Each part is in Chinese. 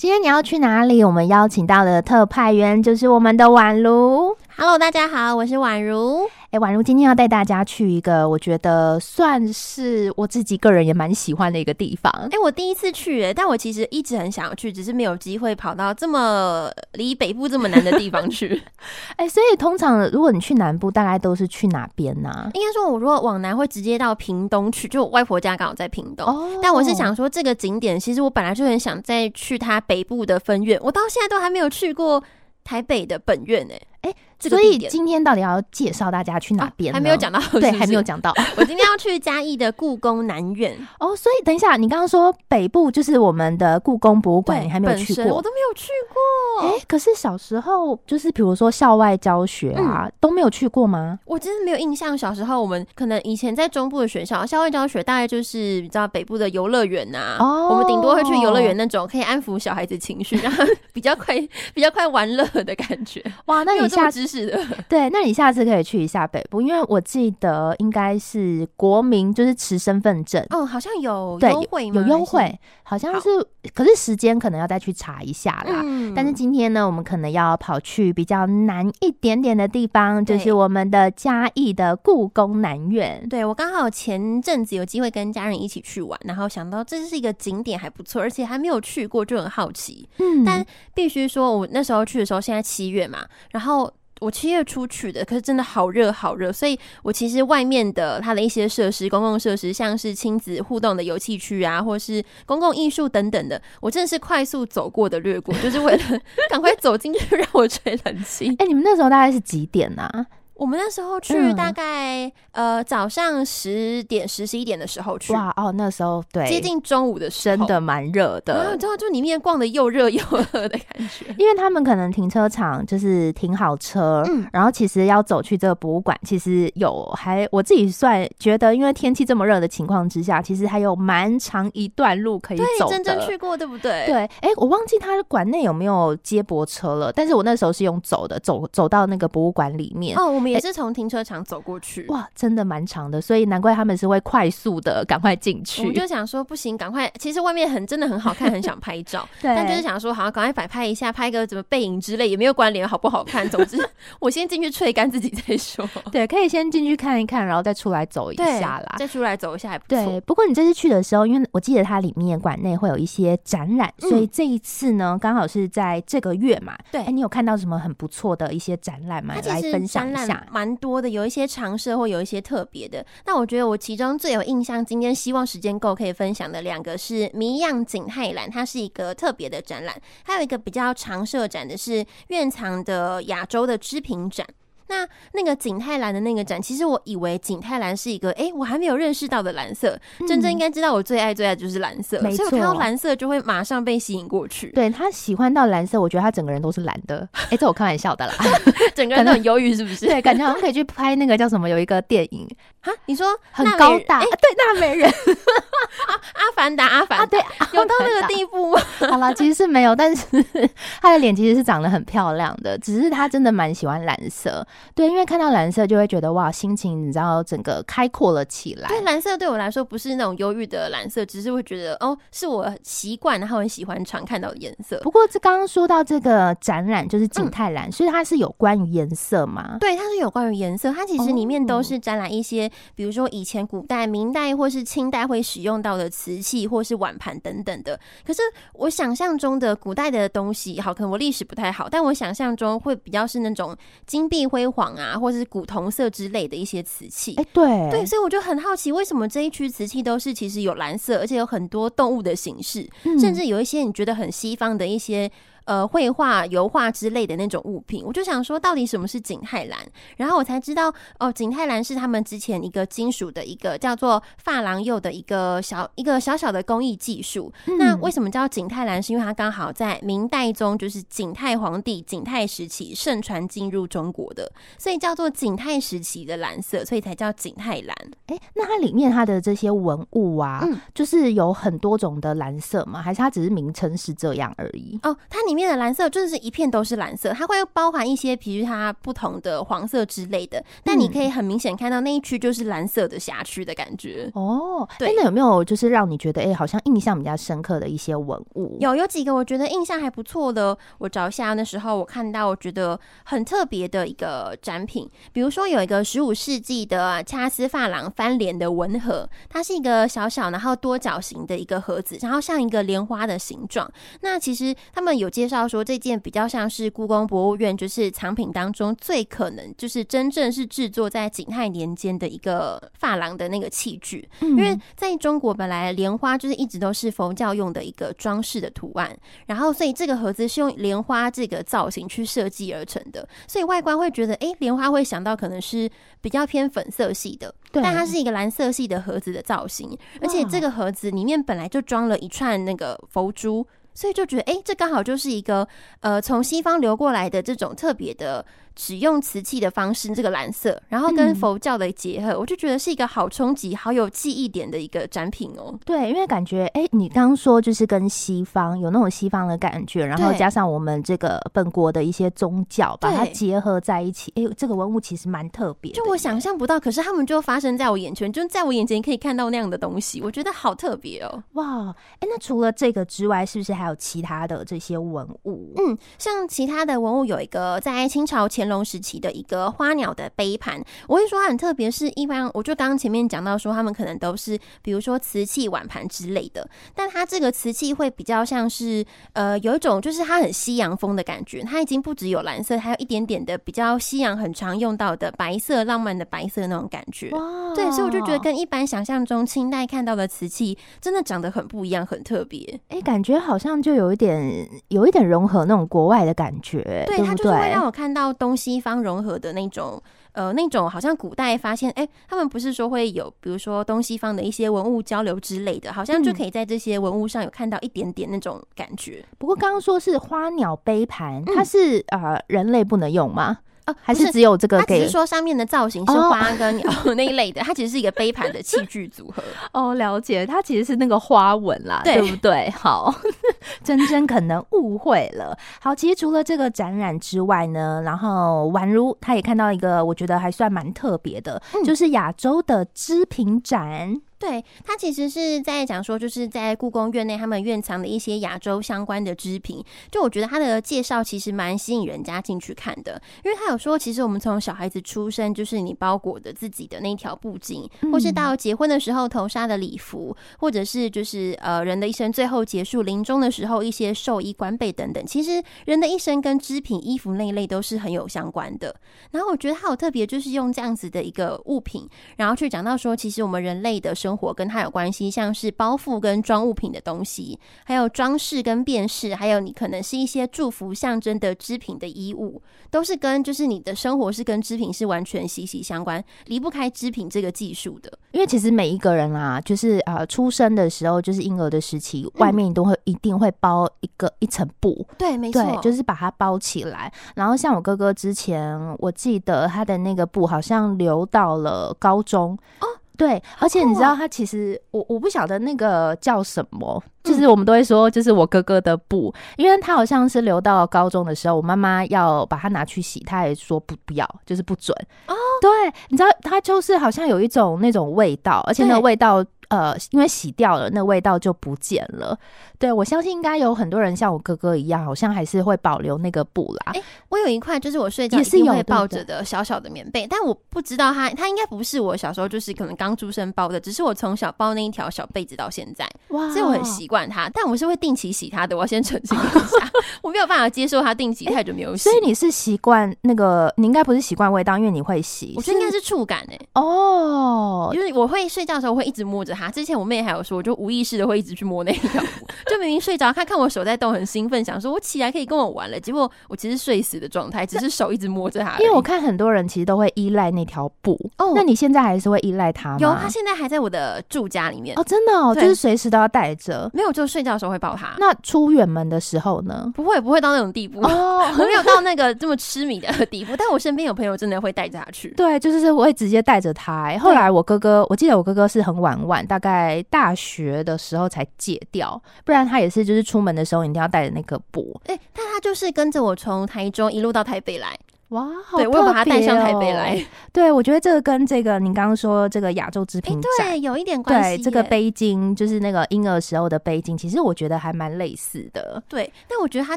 今天你要去哪里？我们邀请到的特派员就是我们的宛如。Hello，大家好，我是宛如。哎，宛如今天要带大家去一个我觉得算是我自己个人也蛮喜欢的一个地方。哎，我第一次去，哎，但我其实一直很想要去，只是没有机会跑到这么离北部这么难的地方去。哎，所以通常如果你去南部，大概都是去哪边呢？啊？应该说，我如果往南会直接到屏东去，就我外婆家刚好在屏东。哦。但我是想说，这个景点其实我本来就很想再去它北部的分院，我到现在都还没有去过台北的本院哎。哎，所以今天到底要介绍大家去哪边？还没有讲到是是，对，还没有讲到。我今天要去嘉义的故宫南院哦。所以等一下，你刚刚说北部就是我们的故宫博物馆，你还没有去过？我都没有去过。哎，可是小时候就是比如说校外教学啊，嗯、都没有去过吗？我真的没有印象。小时候我们可能以前在中部的学校校外教学，大概就是你知道北部的游乐园呐。哦，我们顶多会去游乐园那种可以安抚小孩子情绪，然后比较快 比较快玩乐的感觉。哇，那你下知识的。对，那你下次可以去一下北部，因为我记得应该是国民就是持身份证，嗯，好像有优惠，有优惠，好像是，可是时间可能要再去查一下啦。嗯，但是今天呢，我们可能要跑去比较南一点点的地方，就是我们的嘉义的故宫南院。对，我刚好前阵子有机会跟家人一起去玩，然后想到这是一个景点还不错，而且还没有去过，就很好奇。嗯，但必须说，我那时候去的时候，现在七月嘛，然后。我七月初去的，可是真的好热好热，所以我其实外面的它的一些设施，公共设施，像是亲子互动的游戏区啊，或是公共艺术等等的，我真的是快速走过的略过，就是为了 赶快走进去让我吹冷气。哎、你们那时候大概是几点啊？我们那时候去大概、嗯、呃早上十点十十一点的时候去哇哦，那时候对接近中午的时候，真的蛮热的，然后之后就里面逛的又热又 热的感觉，因为他们可能停车场就是停好车，嗯，然后其实要走去这个博物馆，其实有还我自己算觉得，因为天气这么热的情况之下，其实还有蛮长一段路可以走真正去过对不对？对，哎、欸，我忘记他馆内有没有接驳车了，但是我那时候是用走的，走走到那个博物馆里面哦，我们。也是从停车场走过去，哇，真的蛮长的，所以难怪他们是会快速的赶快进去。我们就想说，不行，赶快。其实外面很真的很好看，很想拍照，对但就是想说，好，赶快摆拍一下，拍个什么背影之类，也没有关联，好不好看？总之，我先进去吹干自己再说。对，可以先进去看一看，然后再出来走一下啦。再出来走一下还不错。对，不过你这次去的时候，因为我记得它里面馆内会有一些展览，嗯、所以这一次呢，刚好是在这个月嘛。对，哎、欸，你有看到什么很不错的一些展览吗？来分享一下。蛮多的，有。一些常设或有一些特别的，那我觉得我其中最有印象，今天希望时间够可以分享的两个是谜样景泰蓝，它是一个特别的展览，还有一个比较常设展的是院藏的亚洲的织品展。那那个景泰蓝的那个展，其实我以为景泰蓝是一个，哎、欸，我还没有认识到的蓝色。嗯、真正应该知道我最爱最爱就是蓝色，所以我看到蓝色就会马上被吸引过去。对，他喜欢到蓝色，我觉得他整个人都是蓝的。哎、欸，这我开玩笑的啦，整个人都很忧郁，是不是？对，感觉好像可以去拍那个叫什么，有一个电影哈，你说很高大，欸、对，纳美人，阿凡达，阿凡达，对，有到那个地步吗？好啦，其实是没有，但是 他的脸其实是长得很漂亮的，只是他真的蛮喜欢蓝色。对，因为看到蓝色就会觉得哇，心情你知道整个开阔了起来。对，蓝色对我来说不是那种忧郁的蓝色，只是会觉得哦，是我习惯然后很喜欢常看到的颜色。不过这刚刚说到这个展览就是景泰蓝，嗯、所以它是有关于颜色吗？对，它是有关于颜色。它其实里面都是展览一些，哦、比如说以前古代、明代或是清代会使用到的瓷器或是碗盘等等的。可是我想象中的古代的东西，好，可能我历史不太好，但我想象中会比较是那种金碧辉煌啊。或者是古铜色之类的一些瓷器，哎，对对，所以我就很好奇，为什么这一区瓷器都是其实有蓝色，而且有很多动物的形式，嗯、甚至有一些你觉得很西方的一些。呃，绘画、油画之类的那种物品，我就想说，到底什么是景泰蓝？然后我才知道，哦，景泰蓝是他们之前一个金属的一个叫做珐琅釉的一个小一个小小的工艺技术。嗯、那为什么叫景泰蓝？是因为它刚好在明代中，就是景泰皇帝景泰时期盛传进入中国的，所以叫做景泰时期的蓝色，所以才叫景泰蓝。哎，那它里面它的这些文物啊，嗯、就是有很多种的蓝色吗？还是它只是名称是这样而已？哦，它里面。面的蓝色真的是一片都是蓝色，它会包含一些，比如它不同的黄色之类的，但你可以很明显看到那一区就是蓝色的辖区的感觉。哦，对，欸、那有没有就是让你觉得哎、欸，好像印象比较深刻的一些文物？有，有几个我觉得印象还不错的，我找一下那时候我看到我觉得很特别的一个展品，比如说有一个十五世纪的掐丝珐琅翻脸的文盒，它是一个小小然后多角形的一个盒子，然后像一个莲花的形状。那其实他们有介绍说，这件比较像是故宫博物院就是藏品当中最可能就是真正是制作在景泰年间的一个珐琅的那个器具，因为在中国本来莲花就是一直都是佛教用的一个装饰的图案，然后所以这个盒子是用莲花这个造型去设计而成的，所以外观会觉得，哎，莲花会想到可能是比较偏粉色系的，但它是一个蓝色系的盒子的造型，而且这个盒子里面本来就装了一串那个佛珠。所以就觉得，哎、欸，这刚好就是一个，呃，从西方流过来的这种特别的。使用瓷器的方式，这个蓝色，然后跟佛教的结合，嗯、我就觉得是一个好冲击、好有记忆点的一个展品哦。对，因为感觉，哎、欸，你刚刚说就是跟西方有那种西方的感觉，然后加上我们这个本国的一些宗教，把它结合在一起，哎、欸，这个文物其实蛮特别，就我想象不到，可是他们就发生在我眼前，就在我眼前可以看到那样的东西，我觉得好特别哦。哇，哎、欸，那除了这个之外，是不是还有其他的这些文物？嗯，像其他的文物有一个在清朝。乾隆时期的一个花鸟的杯盘，我会说它很特别，是一般我就刚刚前面讲到说，他们可能都是比如说瓷器碗盘之类的，但它这个瓷器会比较像是呃有一种就是它很西洋风的感觉，它已经不只有蓝色，还有一点点的比较西洋很常用到的白色，浪漫的白色那种感觉。哇，对，所以我就觉得跟一般想象中清代看到的瓷器真的长得很不一样，很特别。哎、欸，感觉好像就有一点有一点融合那种国外的感觉，对，它就是会让我看到东。西方融合的那种，呃，那种好像古代发现，哎、欸，他们不是说会有，比如说东西方的一些文物交流之类的，好像就可以在这些文物上有看到一点点那种感觉。不过刚刚说是花鸟杯盘，它是呃人类不能用吗？还是只有这个？它只是说上面的造型是花跟鸟 那一类的，它其实是一个杯盘的器具组合。哦，了解，它其实是那个花纹啦，对，对不对？好，真真可能误会了。好，其实除了这个展览之外呢，然后宛如他也看到一个，我觉得还算蛮特别的，嗯、就是亚洲的织品展。对，他其实是在讲说，就是在故宫院内他们院藏的一些亚洲相关的织品。就我觉得他的介绍其实蛮吸引人家进去看的，因为他有说，其实我们从小孩子出生，就是你包裹的自己的那条布巾，或是到结婚的时候头纱的礼服，或者是就是呃人的一生最后结束临终的时候一些寿衣冠被等等，其实人的一生跟织品衣服那一类都是很有相关的。然后我觉得他有特别，就是用这样子的一个物品，然后去讲到说，其实我们人类的生生活跟它有关系，像是包覆跟装物品的东西，还有装饰跟辨识，还有你可能是一些祝福象征的织品的衣物，都是跟就是你的生活是跟织品是完全息息相关，离不开织品这个技术的。因为其实每一个人啊，就是呃出生的时候，就是婴儿的时期，嗯、外面都会一定会包一个一层布，对，没错，就是把它包起来。然后像我哥哥之前，我记得他的那个布好像留到了高中哦。对，而且你知道，他其实我我不晓得那个叫什么，就是我们都会说，就是我哥哥的布，因为他好像是留到高中的时候，我妈妈要把它拿去洗，他也说不不要，就是不准。哦，对，你知道，他就是好像有一种那种味道，而且那个味道。呃，因为洗掉了，那味道就不见了。对，我相信应该有很多人像我哥哥一样，好像还是会保留那个布啦。哎、欸，我有一块就是我睡觉也是有会抱着的小小的棉被，但我不知道它，它应该不是我小时候就是可能刚出生包的，只是我从小包那一条小被子到现在，哇，所以我很习惯它。但我是会定期洗它的，我要先澄清一下，我没有办法接受它定期太久没有洗。欸、所以你是习惯那个，你应该不是习惯味道，因为你会洗。我觉得应该是触感哎、欸。哦，因为我会睡觉的时候会一直摸着它。之前我妹还有说，我就无意识的会一直去摸那一条布，就明明睡着，她看我手在动，很兴奋，想说我起来可以跟我玩了。结果我其实睡死的状态，只是手一直摸着它。因为我看很多人其实都会依赖那条布哦。那你现在还是会依赖它吗？有，它现在还在我的住家里面哦。真的哦，就是随时都要带着。没有，就睡觉的时候会抱它。那出远门的时候呢？不会，不会到那种地步哦，我没有到那个这么痴迷的地步。但我身边有朋友真的会带着它去。对，就是我会直接带着它。后来我哥哥，我记得我哥哥是很晚晚，大概大学的时候才戒掉，不然他也是就是出门的时候一定要带着那个钵。哎、欸，但他就是跟着我从台中一路到台北来。哇，好对，我有把它带上台北来。对，我觉得这个跟这个你刚刚说这个亚洲织品展，对，有一点关系。对，这个背巾就是那个婴儿时候的背巾，其实我觉得还蛮类似的。对，但我觉得它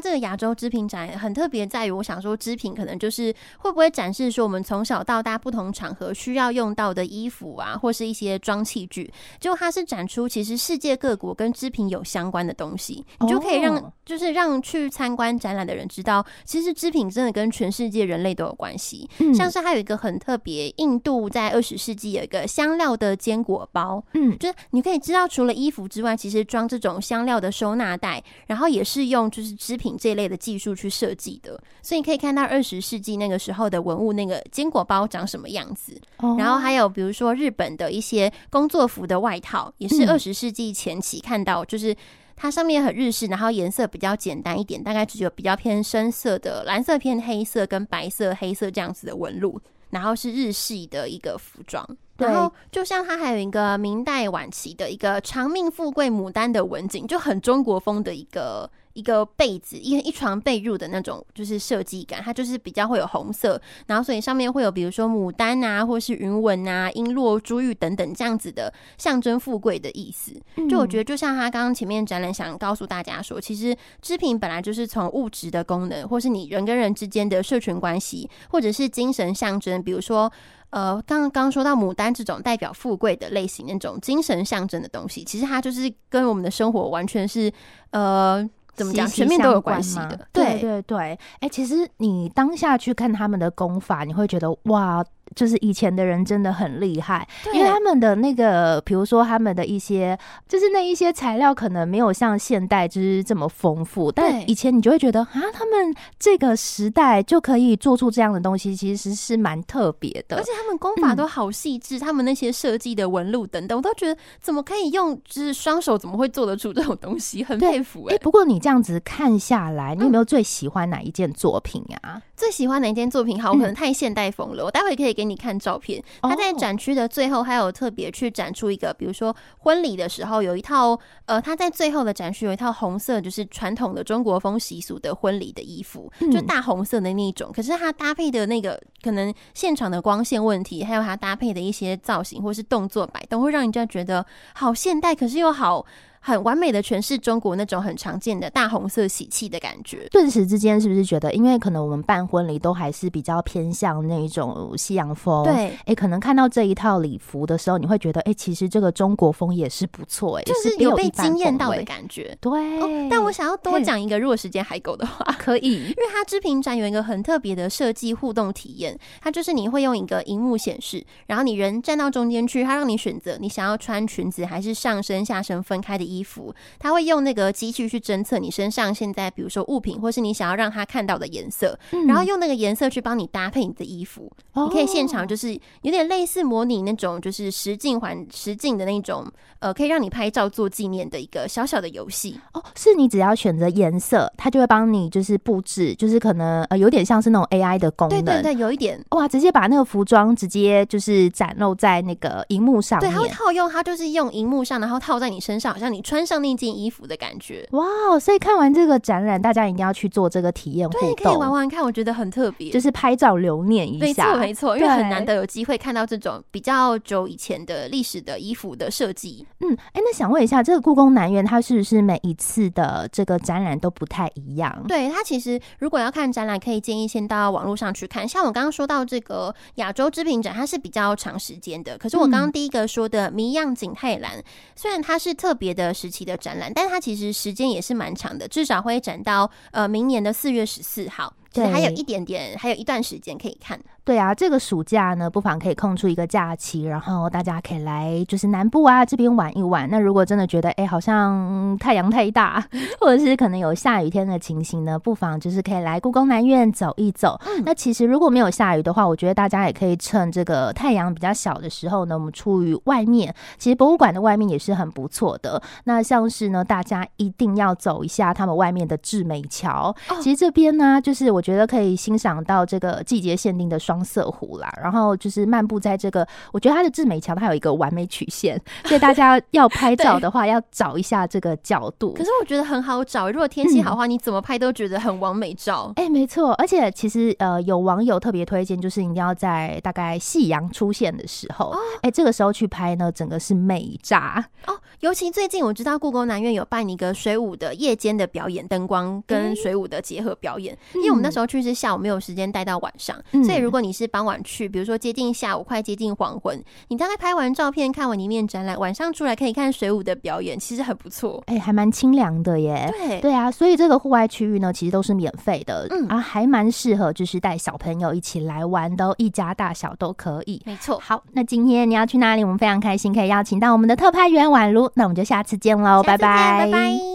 这个亚洲织品展很特别，在于我想说织品可能就是会不会展示说我们从小到大不同场合需要用到的衣服啊，或是一些装器具。就它是展出其实世界各国跟织品有相关的东西，你就可以让就是让去参观展览的人知道，其实织品真的跟全世界人类都有关系，像是还有一个很特别，印度在二十世纪有一个香料的坚果包，嗯，就是你可以知道，除了衣服之外，其实装这种香料的收纳袋，然后也是用就是织品这一类的技术去设计的，所以你可以看到二十世纪那个时候的文物，那个坚果包长什么样子。然后还有比如说日本的一些工作服的外套，也是二十世纪前期看到，就是。它上面很日式，然后颜色比较简单一点，大概只有比较偏深色的蓝色、偏黑色跟白色、黑色这样子的纹路，然后是日系的一个服装。然后就像它还有一个明代晚期的一个长命富贵牡丹的文景，就很中国风的一个。一个被子，一一床被褥的那种，就是设计感，它就是比较会有红色，然后所以上面会有比如说牡丹啊，或是云纹啊、璎珞、珠玉等等这样子的象征富贵的意思。就我觉得，就像他刚刚前面展览想告诉大家说，其实织品本来就是从物质的功能，或是你人跟人之间的社群关系，或者是精神象征，比如说呃，刚刚说到牡丹这种代表富贵的类型，那种精神象征的东西，其实它就是跟我们的生活完全是呃。怎么讲？全面都有关系的。对对对，哎、欸，其实你当下去看他们的功法，你会觉得哇。就是以前的人真的很厉害，因为他们的那个，比如说他们的一些，就是那一些材料可能没有像现代就是这么丰富，但以前你就会觉得啊，他们这个时代就可以做出这样的东西，其实是蛮特别的，而且他们功法都好细致，嗯，他们那些设计的纹路等等，我都觉得怎么可以用，就是双手怎么会做得出这种东西，很佩服哎，欸。不过你这样子看下来，你有没有最喜欢哪一件作品呀？啊？最喜欢哪一件作品？好，我可能太现代风了，我待会可以给。给你看照片，他在展区的最后还有特别去展出一个，比如说婚礼的时候有一套，呃，他在最后的展区有一套红色，就是传统的中国风习俗的婚礼的衣服，就大红色的那一种。可是他搭配的那个可能现场的光线问题，还有他搭配的一些造型或是动作摆动，会让人家觉得好现代，可是又好。很完美的诠释中国那种很常见的大红色喜气的感觉，顿时之间是不是觉得，因为可能我们办婚礼都还是比较偏向那一种西洋风，对，哎、欸，可能看到这一套礼服的时候，你会觉得，哎、欸，其实这个中国风也是不错，哎，就是有被惊艳到的感觉，对、哦。但我想要多讲一个，如果时间还够的话，可以，因为它织品展有一个很特别的设计互动体验，它就是你会用一个荧幕显示，然后你人站到中间去，它让你选择你想要穿裙子还是上身下身分开的衣服，它。会用那个机器去侦测你身上现在，比如说物品，或是你想要让他看到的颜色，嗯，然后用那个颜色去帮你搭配你的衣服。哦。你可以现场就是有点类似模拟那种就是实境环实境的那种，呃，可以让你拍照做纪念的一个小小的游戏。哦，是你只要选择颜色，它就会帮你就是布置，就是可能呃有点像是那种 AI 的功能。对对对，有一点哇，直接把那个服装直接就是展露在那个荧幕上面。对，它会套用，它就是用荧幕上，然后套在你身上，好像你穿上那件衣服。的感觉，哇！所以看完这个展览，大家一定要去做这个体验对，可以玩玩看，我觉得很特别，就是拍照留念一下，没错没错，因为很难得有机会看到这种比较久以前的历史的衣服的设计。嗯，哎、欸，那想问一下，这个故宫南院它是不是每一次的这个展览都不太一样？对，它其实如果要看展览，可以建议先到网络上去看。像我刚刚说到这个亚洲织品展，它是比较长时间的。可是我刚刚第一个说的谜样景泰蓝、嗯，虽然它是特别的时期的展览。但它其实时间也是蛮长的，至少会展到呃明年的四月十四号。对，还有一点点，还有一段时间可以看。对啊，这个暑假呢，不妨可以空出一个假期，然后大家可以来就是南部啊这边玩一玩。那如果真的觉得哎、欸，好像太阳太大，或者是可能有下雨天的情形呢，不妨就是可以来故宫南院走一走。嗯。那其实如果没有下雨的话，我觉得大家也可以趁这个太阳比较小的时候呢，我们出于外面，其实博物馆的外面也是很不错的。那像是呢，大家一定要走一下他们外面的志美桥。哦。其实这边呢，就是我觉得可以欣赏到这个季节限定的双。双色湖啦，然后就是漫步在这个，我觉得它的志美桥它有一个完美曲线，所以大家要 拍照的话要找一下这个角度。可是我觉得很好找，如果天气好的话，你怎么拍都觉得很完美照。哎、没错，而且其实呃，有网友特别推荐，就是一定要在大概夕阳出现的时候，哎、哦欸，这个时候去拍呢，整个是美炸哦。尤其最近我知道故宫南院有办一个水舞的夜间的表演，灯光跟水舞的结合表演。欸、因为我们那时候去是下午，没有时间待到晚上，嗯、所以如果你是傍晚去，比如说接近下午，快接近黄昏，你大概拍完照片，看完一面展览，晚上出来可以看水舞的表演，其实很不错。哎、欸，还蛮清凉的耶。对对啊，所以这个户外区域呢，其实都是免费的，嗯啊，还蛮适合就是带小朋友一起来玩的，一家大小都可以。没错。好，那今天你要去哪里？我们非常开心可以邀请到我们的特派员宛如，那我们就下次见喽，拜拜，拜拜。